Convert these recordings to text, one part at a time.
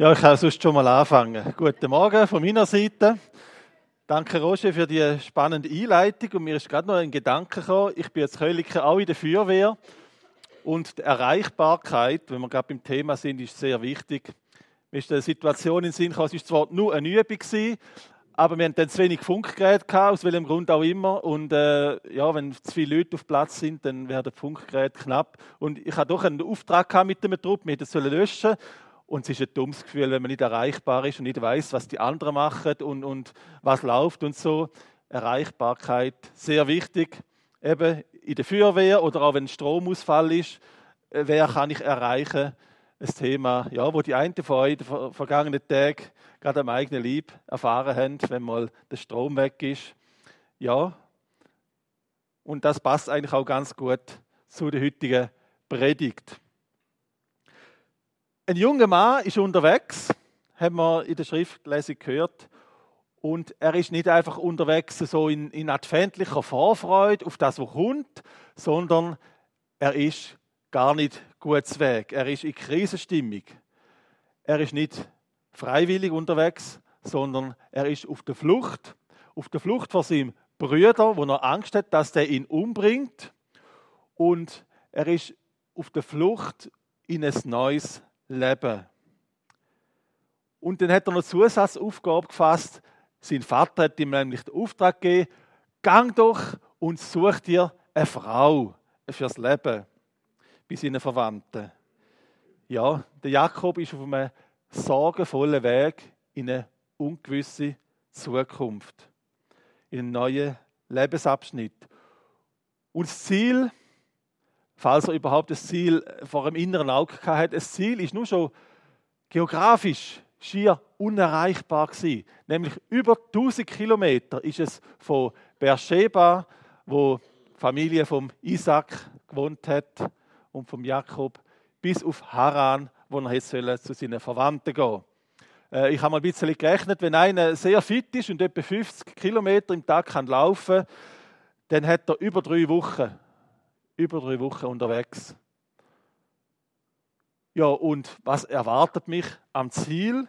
Ja, ich kann sonst schon mal anfangen. Guten Morgen von meiner Seite. Danke, Roger, für die spannende Einleitung. Und mir ist gerade noch ein Gedanke gekommen. Ich bin jetzt Kölliker auch in der Feuerwehr. Und die Erreichbarkeit, wenn wir gerade beim Thema sind, ist sehr wichtig. Mir ist eine Situation in den Sinn gekommen, es war zwar nur eine Übung, aber wir hatten dann zu wenig Funkgeräte gehabt, aus welchem Grund auch immer. Und äh, ja, wenn zu viele Leute auf Platz sind, dann werden die Funkgeräte knapp. Und ich hatte doch einen Auftrag gehabt mit dem Trupp, wir hätten es löschen und es ist ein dummes Gefühl, wenn man nicht erreichbar ist und nicht weiß, was die anderen machen und, und was läuft und so. Erreichbarkeit, sehr wichtig. Eben in der Feuerwehr oder auch wenn Stromausfall ist, äh, wer kann ich erreichen? Ein Thema, ja, wo die einen von euch den vergangenen Tagen gerade am eigenen Leib erfahren haben, wenn mal der Strom weg ist. Ja, und das passt eigentlich auch ganz gut zu der heutigen Predigt. Ein junger Mann ist unterwegs, haben wir in der Schriftlesung gehört. Und er ist nicht einfach unterwegs so in, in adventlicher Vorfreude auf das, was kommt, sondern er ist gar nicht gut Weg. Er ist in Krisenstimmung. Er ist nicht freiwillig unterwegs, sondern er ist auf der Flucht. Auf der Flucht vor seinem Brüder, wo er Angst hat, dass der ihn umbringt. Und er ist auf der Flucht in ein neues leben. Und dann hat er noch Zusatzaufgabe gefasst. Sein Vater hat ihm nämlich den Auftrag gegeben, gang doch und such dir eine Frau fürs Leben bei seinen Verwandten. Ja, der Jakob ist auf einem sorgenvollen Weg in eine ungewisse Zukunft, in einen neuen Lebensabschnitt. Und das Ziel falls er überhaupt das Ziel vor dem inneren Auge hatte. Das Ziel ist nur schon geografisch schier unerreichbar gewesen. Nämlich über 1000 Kilometer ist es von Beersheba, wo die Familie vom Isaac gewohnt hat und vom Jakob, bis auf Haran, wo er jetzt zu seinen Verwandten gehen äh, Ich habe mal ein bisschen gerechnet, wenn einer sehr fit ist und etwa 50 Kilometer im Tag kann laufen, dann hat er über drei Wochen über drei Wochen unterwegs. Ja, und was erwartet mich am Ziel?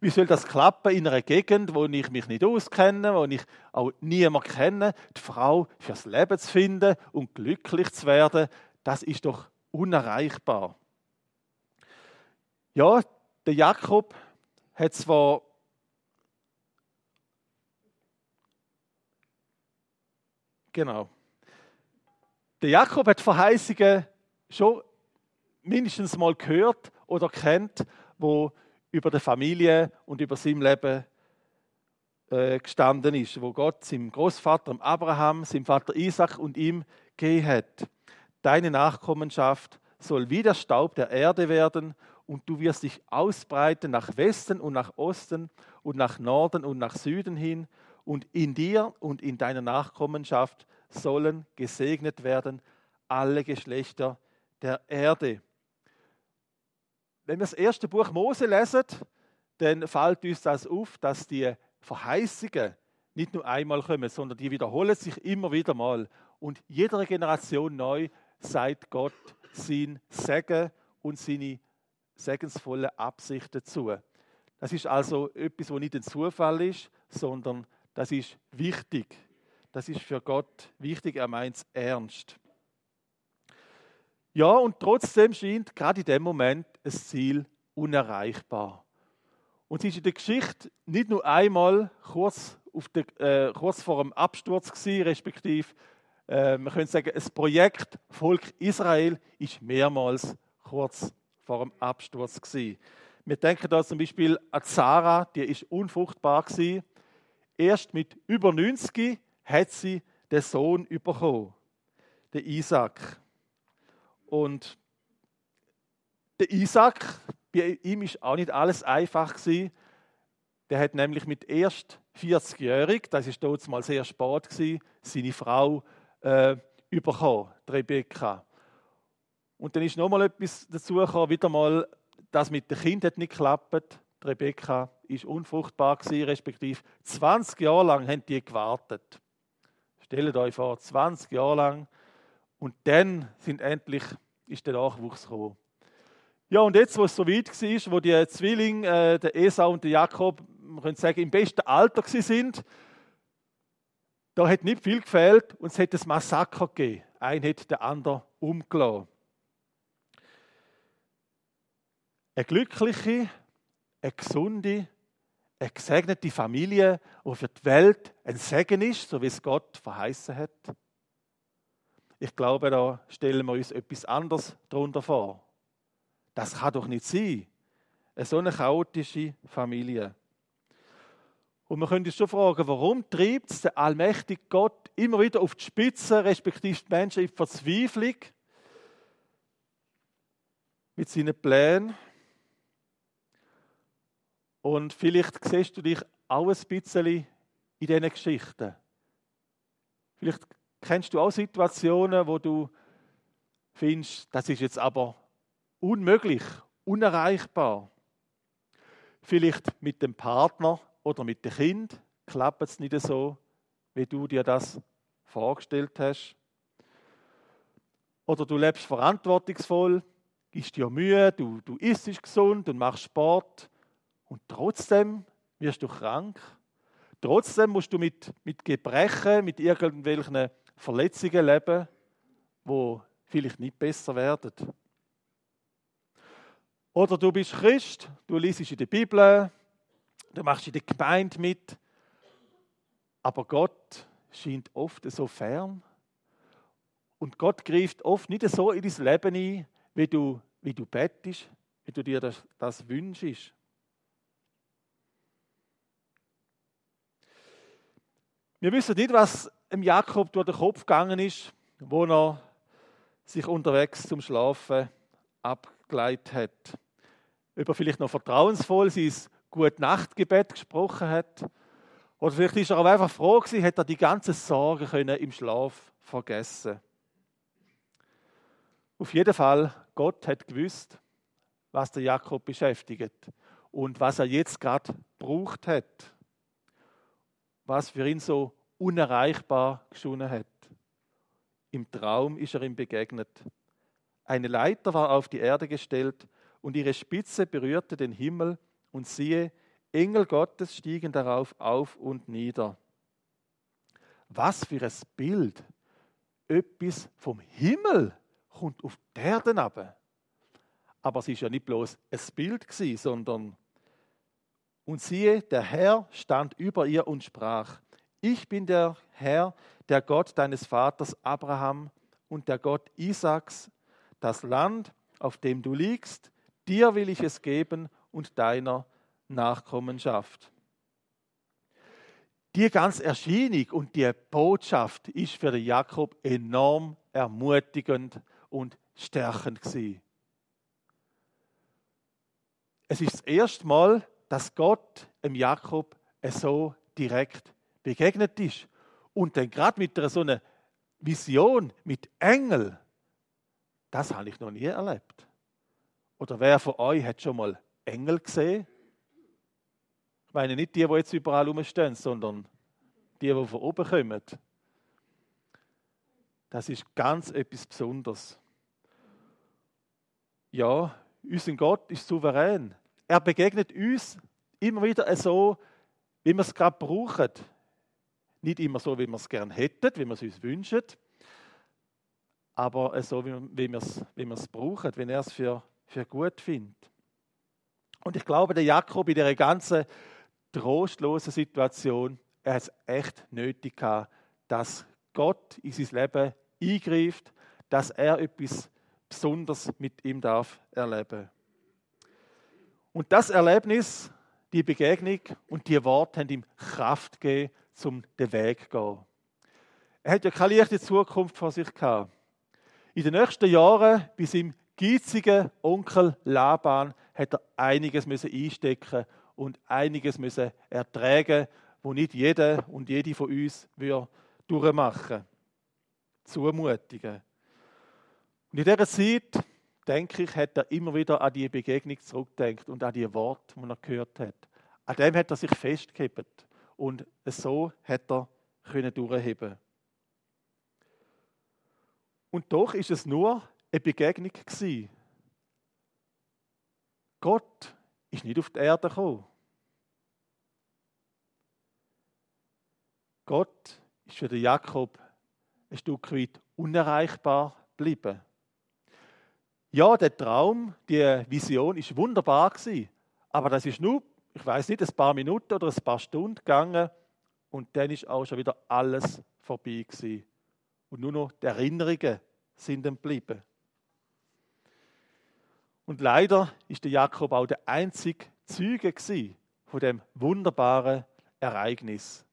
Wie soll das klappen in einer Gegend, wo ich mich nicht auskenne, wo ich auch niemand kenne? Die Frau fürs Leben zu finden und glücklich zu werden, das ist doch unerreichbar. Ja, der Jakob hat zwar genau der Jakob hat Verheißungen schon mindestens mal gehört oder kennt, wo über die Familie und über sein Leben äh, gestanden ist, wo Gott seinem Großvater Abraham, seinem Vater Isaac und ihm gegeben hat. Deine Nachkommenschaft soll wie der Staub der Erde werden und du wirst dich ausbreiten nach Westen und nach Osten und nach Norden und nach Süden hin und in dir und in deiner Nachkommenschaft sollen gesegnet werden alle Geschlechter der Erde. Wenn wir das erste Buch Mose lesen, dann fällt uns das auf, dass die Verheißungen nicht nur einmal kommen, sondern die wiederholen sich immer wieder mal. Und jeder Generation neu sagt Gott sein Segen und seine segensvolle Absicht dazu. Das ist also etwas, wo nicht ein Zufall ist, sondern das ist wichtig. Das ist für Gott wichtig, er meint es ernst. Ja, und trotzdem scheint gerade in dem Moment ein Ziel unerreichbar. Und es ist in der Geschichte nicht nur einmal kurz, der, äh, kurz vor dem Absturz gewesen, respektive, äh, man könnte sagen, das Projekt Volk Israel ist mehrmals kurz vor dem Absturz gewesen. Wir denken da zum Beispiel an Sarah, die ist unfruchtbar gewesen. Erst mit über 90 hat sie den Sohn bekommen, den Isaac. Und der Isaac, bei ihm ist auch nicht alles einfach gewesen. Der hat nämlich mit erst 40-jährig, das ist dort mal sehr spät gewesen, seine Frau äh, bekommen, Rebecca. Und dann ist noch mal etwas dazu gekommen, wieder mal, das mit dem Kind hat nicht geklappt. Rebecca ist unfruchtbar gewesen, respektive 20 Jahre lang haben die gewartet. Stellt euch vor, 20 Jahre lang. Und dann sind endlich, ist der Nachwuchs gekommen. Ja, und jetzt, wo es so weit war, wo die Zwillinge, äh, der Esau und der Jakob, man könnte sagen, im besten Alter sind, da hat nicht viel gefehlt und es hat ein Massaker gegeben. Ein hat den anderen umgelassen. Eine glückliche, eine gesunde, eine gesegnete Familie, die für die Welt ein Segen ist, so wie es Gott verheißen hat. Ich glaube, da stellen wir uns etwas anderes darunter vor. Das kann doch nicht sein. Eine so eine chaotische Familie. Und wir können uns schon fragen, warum treibt es der allmächtige Gott immer wieder auf die Spitze, respektive die Menschen in Verzweiflung mit seinen Plänen? Und vielleicht siehst du dich auch ein bisschen in diesen Geschichten. Vielleicht kennst du auch Situationen, wo du findest, das ist jetzt aber unmöglich, unerreichbar. Vielleicht mit dem Partner oder mit dem Kind klappt es nicht so, wie du dir das vorgestellt hast. Oder du lebst verantwortungsvoll, gibst dir Mühe, du, du isst gesund und machst Sport und trotzdem wirst du krank. Trotzdem musst du mit, mit Gebrechen, mit irgendwelchen Verletzungen leben, wo vielleicht nicht besser werden. Oder du bist Christ, du liest in der Bibel, du machst in der Gemeinde mit, aber Gott scheint oft so fern. Und Gott greift oft nicht so in dein Leben ein, wie du, wie du bettest, wie du dir das, das wünschst. Wir wissen nicht, was dem Jakob durch den Kopf gegangen ist, wo er sich unterwegs zum Schlafen abgeleitet hat ob er vielleicht noch vertrauensvoll sein gute Nachtgebet gesprochen hat. Oder vielleicht ist er auch einfach froh gewesen, hat er die ganzen Sorgen können im Schlaf vergessen. Auf jeden Fall, Gott hat gewusst, was der Jakob beschäftigt und was er jetzt gerade braucht hat. Was für ihn so unerreichbar geschunden hat. Im Traum ist er ihm begegnet. Eine Leiter war auf die Erde gestellt und ihre Spitze berührte den Himmel und siehe, Engel Gottes stiegen darauf auf und nieder. Was für ein Bild! Etwas vom Himmel kommt auf die Erde runter. Aber es ist ja nicht bloß ein Bild sondern und siehe, der Herr stand über ihr und sprach: Ich bin der Herr, der Gott deines Vaters Abraham und der Gott Isaaks. Das Land, auf dem du liegst, Dir will ich es geben und deiner Nachkommenschaft. Die ganze Erscheinung und die Botschaft ist für Jakob enorm ermutigend und stärkend gewesen. Es ist das erste Mal, dass Gott dem Jakob so direkt begegnet ist. Und dann gerade mit so einer Vision, mit Engel, das habe ich noch nie erlebt. Oder wer von euch hat schon mal Engel gesehen? Ich meine nicht die, die jetzt überall rumstehen, sondern die, die von oben kommen. Das ist ganz etwas Besonderes. Ja, unser Gott ist souverän. Er begegnet uns immer wieder so, wie wir es gerade brauchen. Nicht immer so, wie wir es gerne hätten, wie wir es uns wünschen, aber so, wie wir es, wie wir es brauchen, wenn er es für für gut findet. Und ich glaube, der Jakob in dieser ganzen trostlosen Situation, er hat es echt nötig gehabt, dass Gott in sein Leben eingreift, dass er etwas Besonderes mit ihm darf erleben. Und das Erlebnis, die Begegnung und die Worte haben ihm Kraft gegeben, zum den Weg zu gehen. Er hat ja keine leichte Zukunft vor sich gehabt. In den nächsten Jahren, bis ihm geizigen Onkel Laban hat er einiges müssen einstecken und einiges müssen ertragen, wo nicht jeder und jede von uns durchmachen. Zumutigen. Und in dieser Zeit, denke ich, hat er immer wieder an die Begegnung zurückgedacht und an die Worte, die er gehört hat. An dem hat er sich festgehalten und so hat er können durchheben. Und doch ist es nur eine Begegnung gewesen. Gott ist nicht auf die Erde gekommen. Gott ist für den Jakob ein Stück weit unerreichbar geblieben. Ja, der Traum, die Vision ist wunderbar gewesen, aber das ist nur, ich weiß nicht, ein paar Minuten oder ein paar Stunden gegangen und dann ist auch schon wieder alles vorbei gewesen. Und nur noch die Erinnerungen sind geblieben. Und leider ist der Jakob auch der einzige Zeuge von dem wunderbaren Ereignis.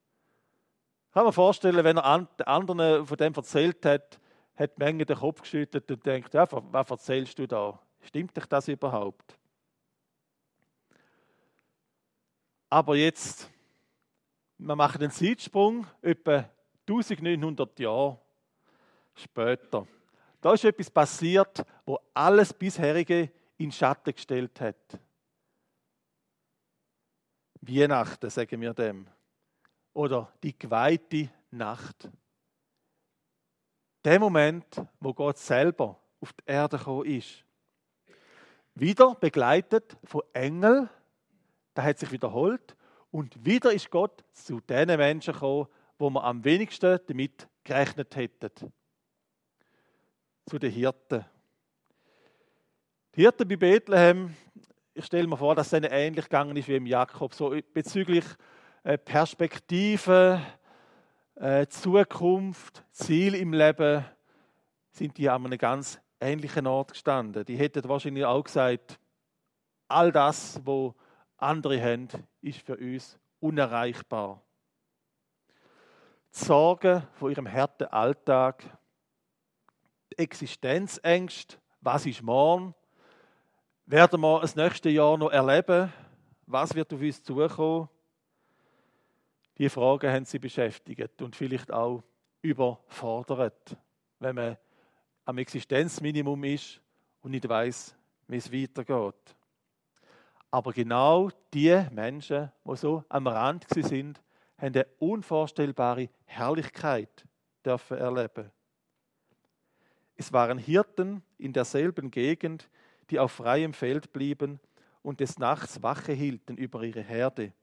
Kann mir vorstellen, wenn er anderen von dem erzählt hat, hat Menge den Kopf geschüttelt und denkt, ja, was erzählst du da? Stimmt dich das überhaupt? Aber jetzt, wir machen einen Zeitsprung, etwa 1900 Jahre später. Da ist etwas passiert, wo alles bisherige in Schatten gestellt hat. Weihnachten, sagen wir dem. Oder die geweihte Nacht. Der Moment, wo Gott selber auf die Erde gekommen ist. Wieder begleitet von Engeln, da hat sich wiederholt. Und wieder ist Gott zu den Menschen gekommen, wo man am wenigsten damit gerechnet hätten. Zu den Hirten. Die Hirten bei Bethlehem, ich stelle mir vor, dass es ihnen ähnlich gegangen ist wie im Jakob, so bezüglich äh, Perspektive, äh, Zukunft, Ziel im Leben, sind die an einem ganz ähnlichen Ort gestanden. Die hätten wahrscheinlich auch gesagt, all das, wo andere haben, ist für uns unerreichbar. Die Sorgen von ihrem harten Alltag, die Existenzängste, was ist morgen, werden wir das nächste Jahr noch erleben? Was wird auf uns zukommen? Die Fragen haben sie beschäftigt und vielleicht auch überfordert, wenn man am Existenzminimum ist und nicht weiß, wie es weitergeht. Aber genau die Menschen, die so am Rand sind, haben eine unvorstellbare Herrlichkeit dürfen erleben. Es waren Hirten in derselben Gegend, die auf freiem Feld blieben und des Nachts Wache hielten über ihre Herde.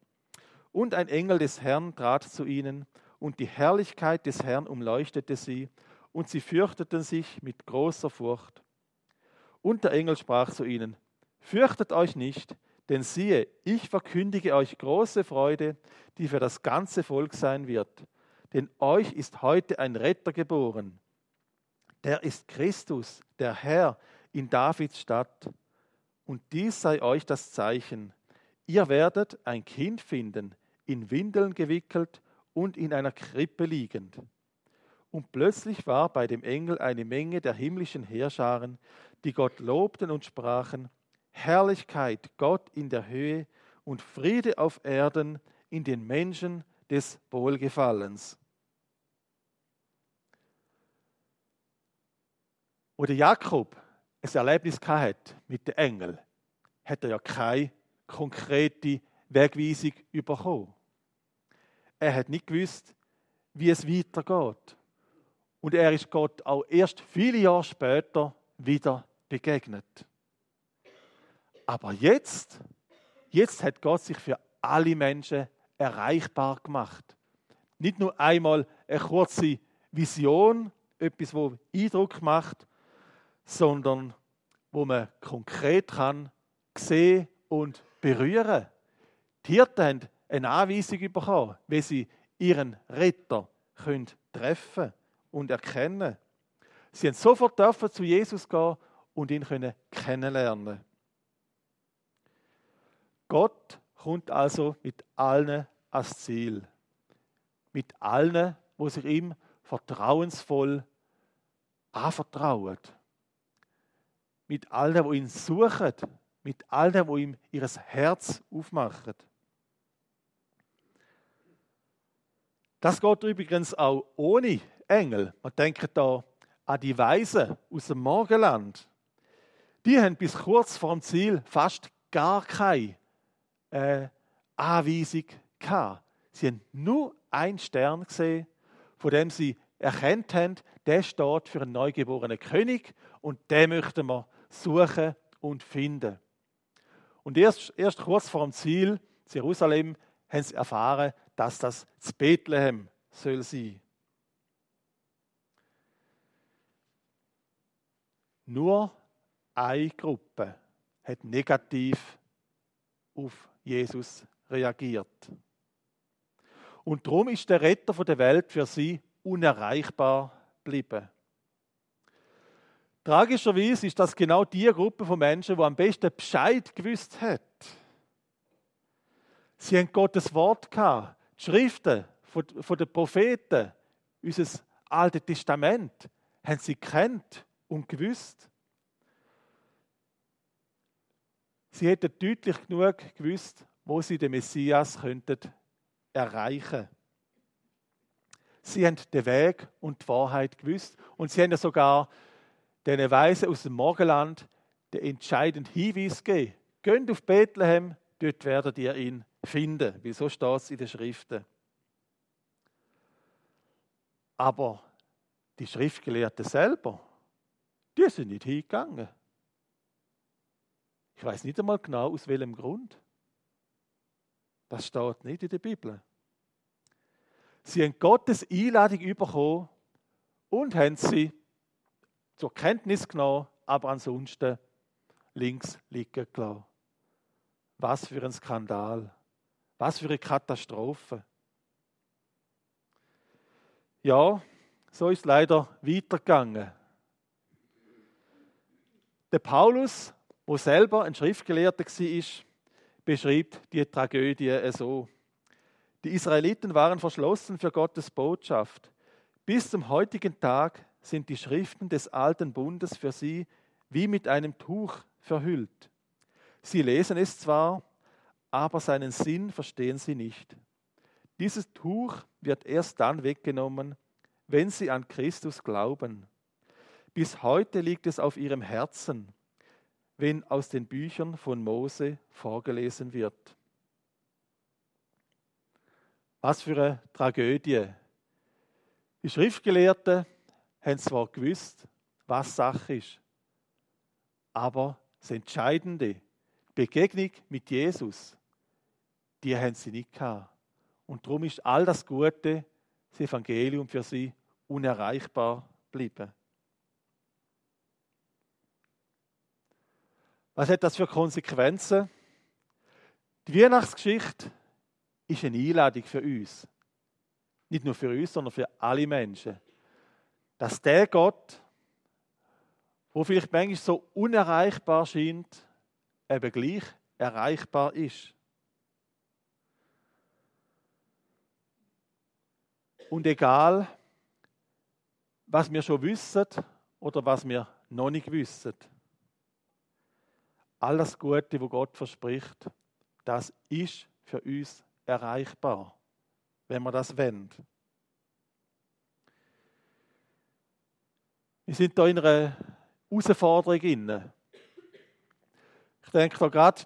Und ein Engel des Herrn trat zu ihnen, und die Herrlichkeit des Herrn umleuchtete sie, und sie fürchteten sich mit großer Furcht. Und der Engel sprach zu ihnen, Fürchtet euch nicht, denn siehe, ich verkündige euch große Freude, die für das ganze Volk sein wird. Denn euch ist heute ein Retter geboren. Der ist Christus, der Herr, in Davids Stadt. Und dies sei euch das Zeichen. Ihr werdet ein Kind finden, in Windeln gewickelt und in einer Krippe liegend. Und plötzlich war bei dem Engel eine Menge der himmlischen Heerscharen, die Gott lobten und sprachen, Herrlichkeit Gott in der Höhe und Friede auf Erden in den Menschen des Wohlgefallens. Oder Jakob ein Erlebnis hat mit den Engeln, hat er ja keine konkrete Wegweisung bekommen. Er hat nicht gewusst, wie es weitergeht. Und er ist Gott auch erst viele Jahre später wieder begegnet. Aber jetzt, jetzt hat Gott sich für alle Menschen erreichbar gemacht. Nicht nur einmal eine kurze Vision, etwas, wo Eindruck macht, sondern wo man konkret kann sehen und berühren. Die Hirten haben eine Anweisung bekommen, wie sie ihren Retter können treffen und erkennen. Sie haben sofort dürfen zu Jesus gehen und ihn können kennenlernen. Gott kommt also mit allen ans Ziel. Mit allen, wo sich ihm vertrauensvoll anvertrauen mit allen, die ihn suchen, mit allen, die ihm ihr Herz aufmachen. Das geht übrigens auch ohne Engel. Man denkt da an die Weisen aus dem Morgenland. Die haben bis kurz vor dem Ziel fast gar keine äh, Anweisung gehabt. Sie haben nur einen Stern gesehen, von dem sie erkannt haben, der steht für einen neugeborenen König und den möchten wir suchen und finden. Und erst, erst kurz vor dem Ziel, Jerusalem, haben sie erfahren, dass das zu Bethlehem soll sein. Nur eine Gruppe hat negativ auf Jesus reagiert. Und darum ist der Retter der Welt für sie unerreichbar geblieben. Tragischerweise ist das genau die Gruppe von Menschen, die am besten Bescheid gewusst hat. Sie haben Gottes Wort gehabt, die Schriften von, den Propheten, unser Altes Testament, haben sie kennt und gewusst. Sie hätten deutlich genug gewusst, wo sie den Messias könnten erreichen. Sie haben den Weg und die Wahrheit gewusst und sie haben sogar den Weisen aus dem Morgenland den entscheidenden Hinweis gegeben. Geht auf Bethlehem, dort werdet ihr ihn finden. Wieso steht es in den Schriften? Aber die Schriftgelehrten selber, die sind nicht hingegangen. Ich weiß nicht einmal genau, aus welchem Grund. Das steht nicht in der Bibel. Sie haben Gottes Einladung bekommen und haben sie zur Kenntnis genommen, aber ansonsten links liegen gelassen. Was für ein Skandal. Was für eine Katastrophe. Ja, so ist leider weitergegangen. Der Paulus wo selber ein Schriftgelehrter war, beschreibt die Tragödie so. Die Israeliten waren verschlossen für Gottes Botschaft. Bis zum heutigen Tag sind die Schriften des alten Bundes für sie wie mit einem Tuch verhüllt. Sie lesen es zwar, aber seinen Sinn verstehen sie nicht. Dieses Tuch wird erst dann weggenommen, wenn sie an Christus glauben. Bis heute liegt es auf ihrem Herzen wenn aus den Büchern von Mose vorgelesen wird. Was für eine Tragödie. Die Schriftgelehrten haben zwar gewusst, was Sache ist, aber das Entscheidende, die Begegnung mit Jesus, die haben sie nicht gehabt. Und darum ist all das Gute, das Evangelium für sie unerreichbar geblieben. Was hat das für Konsequenzen? Die Weihnachtsgeschichte ist eine Einladung für uns. Nicht nur für uns, sondern für alle Menschen. Dass der Gott, wo vielleicht manchmal so unerreichbar scheint, eben gleich erreichbar ist. Und egal, was wir schon wissen oder was wir noch nicht wissen, alles Gute, wo Gott verspricht, das ist für uns erreichbar, wenn wir das wollen. Wir sind da in einer Herausforderung inne. Ich denke da gerade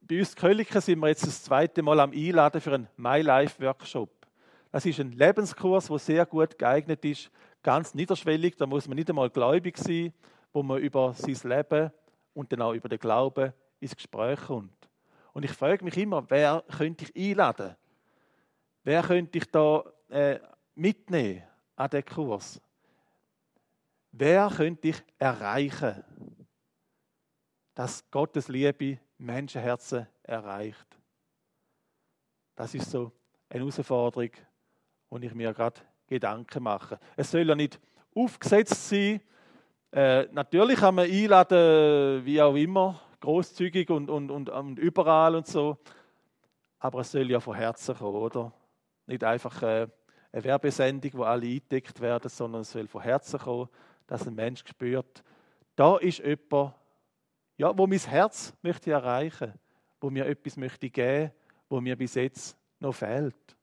bei uns Köliken sind wir jetzt das zweite Mal am Einladen für einen My Life Workshop. Das ist ein Lebenskurs, der sehr gut geeignet ist, ganz niederschwellig. Da muss man nicht einmal gläubig sein, wo man über sein Leben und dann auch über den Glauben ins Gespräch kommt. Und ich frage mich immer, wer könnte ich einladen? Wer könnte ich da äh, mitnehmen an den Kurs? Wer könnte ich erreichen, dass Gottes Liebe Menschenherzen erreicht? Das ist so eine Herausforderung, wo ich mir gerade Gedanken mache. Es soll ja nicht aufgesetzt sein, äh, natürlich kann man einladen, wie auch immer, großzügig und, und, und, und, überall und so. Aber es soll ja von Herzen kommen, oder? Nicht einfach äh, eine Werbesendung, wo alle eingedeckt werden, sondern es soll von Herzen kommen, dass ein Mensch spürt, da ist jemand, ja, wo mein Herz möchte erreichen, wo mir etwas möchte geben, wo mir bis jetzt noch fehlt.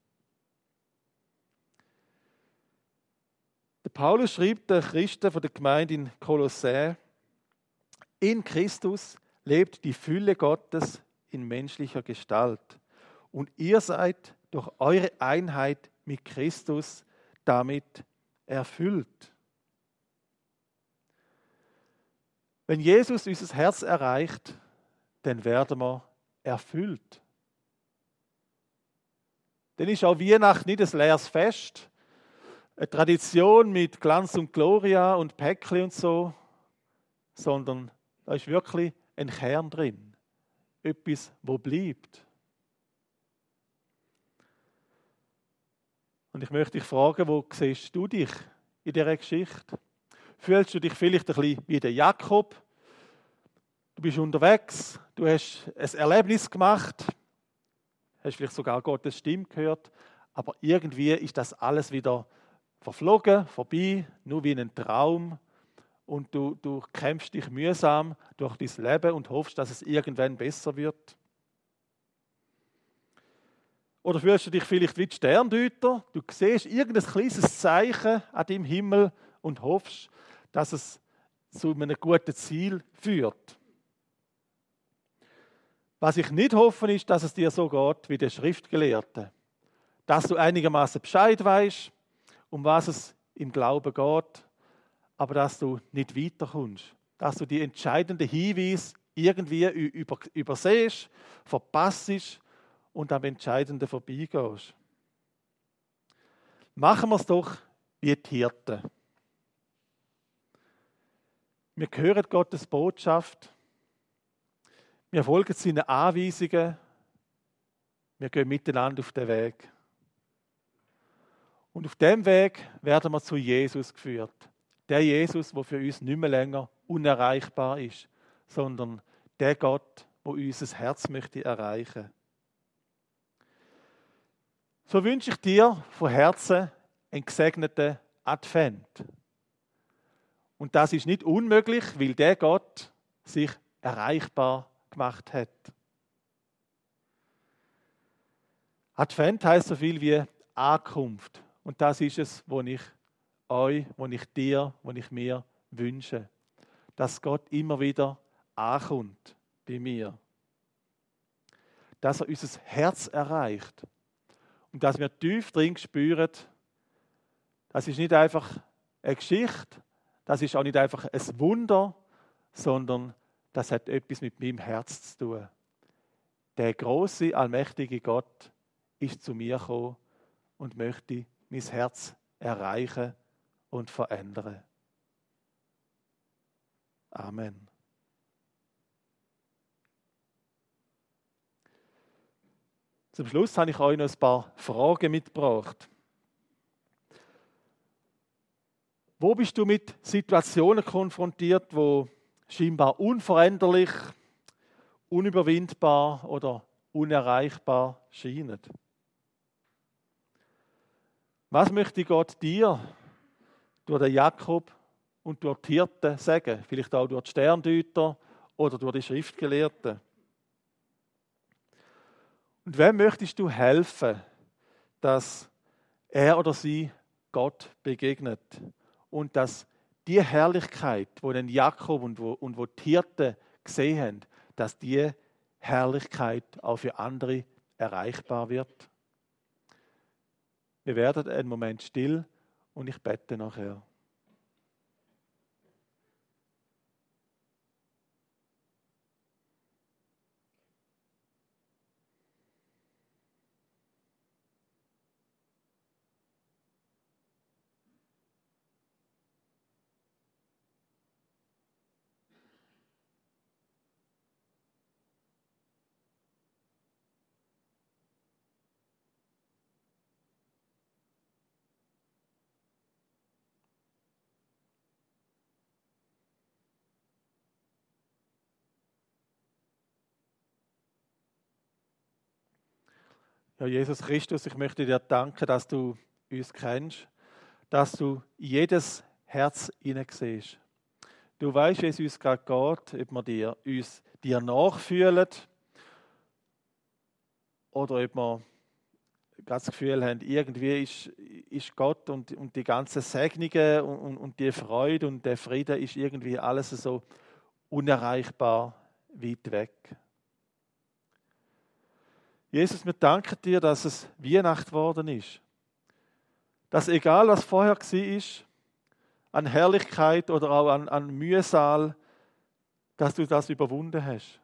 Der Paulus schreibt den Christen von der Gemeinde in Kolossä, in Christus lebt die Fülle Gottes in menschlicher Gestalt. Und ihr seid durch eure Einheit mit Christus damit erfüllt. Wenn Jesus unser Herz erreicht, dann werden wir erfüllt. Dann ist auch Weihnachten nicht ein leeres Fest, eine Tradition mit Glanz und Gloria und Päckli und so, sondern da ist wirklich ein Kern drin. Etwas, wo bleibt. Und ich möchte dich fragen, wo siehst du dich in dieser Geschichte? Fühlst du dich vielleicht ein bisschen wie der Jakob? Du bist unterwegs, du hast ein Erlebnis gemacht, hast vielleicht sogar Gottes Stimme gehört, aber irgendwie ist das alles wieder verflogen, vorbei, nur wie ein Traum. Und du, du kämpfst dich mühsam durch dein Leben und hoffst, dass es irgendwann besser wird. Oder fühlst du dich vielleicht wie die Sterndeuter? Du siehst irgendein kleines Zeichen an deinem Himmel und hoffst, dass es zu einem guten Ziel führt. Was ich nicht hoffe, ist, dass es dir so geht wie der Schriftgelehrte. Dass du einigermaßen Bescheid weißt, um was es im Glauben geht, aber dass du nicht weiterkommst. Dass du die entscheidenden Hinweise irgendwie über, übersehst, verpasst und am Entscheidenden vorbeigehst. Machen wir es doch wie die Hirten. Wir hören Gottes Botschaft wir folgen seinen Anweisungen. Wir gehen miteinander auf den Weg. Und auf dem Weg werden wir zu Jesus geführt. Der Jesus, der für uns nicht mehr länger unerreichbar ist, sondern der Gott, wo unser Herz möchte erreichen. So wünsche ich dir von Herzen einen gesegneten Advent. Und das ist nicht unmöglich, weil der Gott sich erreichbar gemacht hat. Advent heißt so viel wie Ankunft. Und das ist es, was ich euch, was ich dir, was ich mir wünsche. Dass Gott immer wieder ankommt bei mir. Dass er unser Herz erreicht. Und dass wir tief drin spüren, das ist nicht einfach eine Geschichte, das ist auch nicht einfach ein Wunder, sondern das hat etwas mit meinem Herz zu tun. Der große, allmächtige Gott ist zu mir gekommen und möchte mein Herz erreichen und verändern. Amen. Zum Schluss habe ich euch noch ein paar Fragen mitgebracht. Wo bist du mit Situationen konfrontiert, wo scheinbar unveränderlich, unüberwindbar oder unerreichbar scheinen. Was möchte Gott dir durch den Jakob und durch die Hirten sagen? Vielleicht auch durch die Sterndeuter oder durch die Schriftgelehrten. Und wem möchtest du helfen, dass er oder sie Gott begegnet und dass die Herrlichkeit, wo den Jakob und wo, und wo die Hirten gesehen haben, dass die Herrlichkeit auch für andere erreichbar wird. Wir werden einen Moment still und ich bete nachher. Ja, Jesus Christus, ich möchte dir danken, dass du uns kennst, dass du jedes Herz siehst. Du weißt, wie es uns gerade geht, ob wir dir, uns dir nachfühlen oder ob wir das Gefühl haben, irgendwie ist, ist Gott und, und die ganzen Segnungen und, und, und die Freude und der Frieden ist irgendwie alles so unerreichbar weit weg. Jesus, wir danken dir, dass es Weihnacht geworden ist. Dass egal, was vorher war, an Herrlichkeit oder auch an, an Mühsal, dass du das überwunden hast.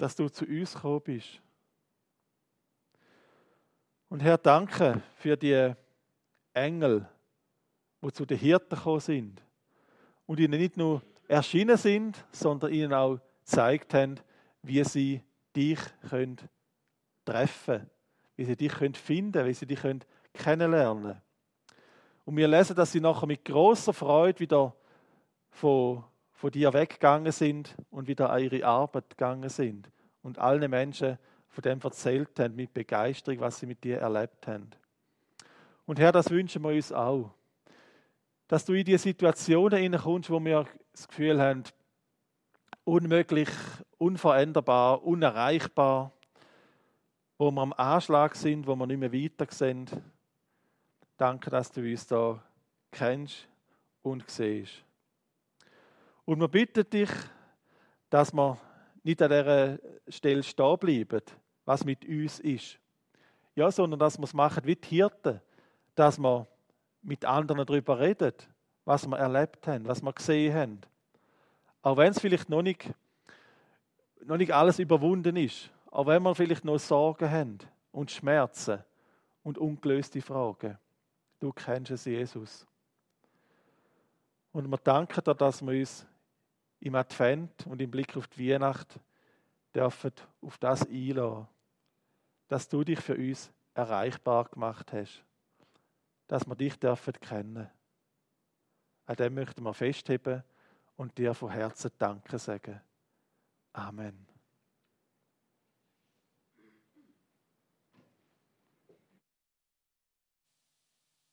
dass du zu uns gekommen bist. Und Herr, danke für die Engel, die zu den Hirten gekommen sind und ihnen nicht nur erschienen sind, sondern ihnen auch gezeigt haben, wie sie dich können treffen wie sie dich können finden wie sie dich können kennenlernen Und wir lesen, dass sie nachher mit großer Freude wieder von, von dir weggegangen sind und wieder an ihre Arbeit gegangen sind und allen Menschen von dem erzählt haben, mit Begeisterung, was sie mit dir erlebt haben. Und Herr, das wünschen wir uns auch. Dass du in die Situationen hineinkommst, wo wir das Gefühl haben, unmöglich, unveränderbar, unerreichbar, wo wir am Anschlag sind, wo wir nicht mehr weiter sind. Danke, dass du uns da kennst und siehst. Und wir bitten dich, dass wir nicht an dieser Stelle stehen bleiben, was mit uns ist. Ja, sondern dass wir es machen wie die Hirten, dass wir mit anderen darüber reden, was wir erlebt haben, was wir gesehen haben. Auch wenn es vielleicht noch nicht, noch nicht alles überwunden ist, auch wenn wir vielleicht noch Sorgen haben und Schmerzen und ungelöste Fragen. Du kennst es, Jesus. Und wir danken dir, dass wir uns im Advent und im Blick auf die Weihnacht dürfen auf das einladen, dass du dich für uns erreichbar gemacht hast, dass wir dich dürfen kennen. An dem möchten wir festheben und dir von Herzen Danke sagen. Amen.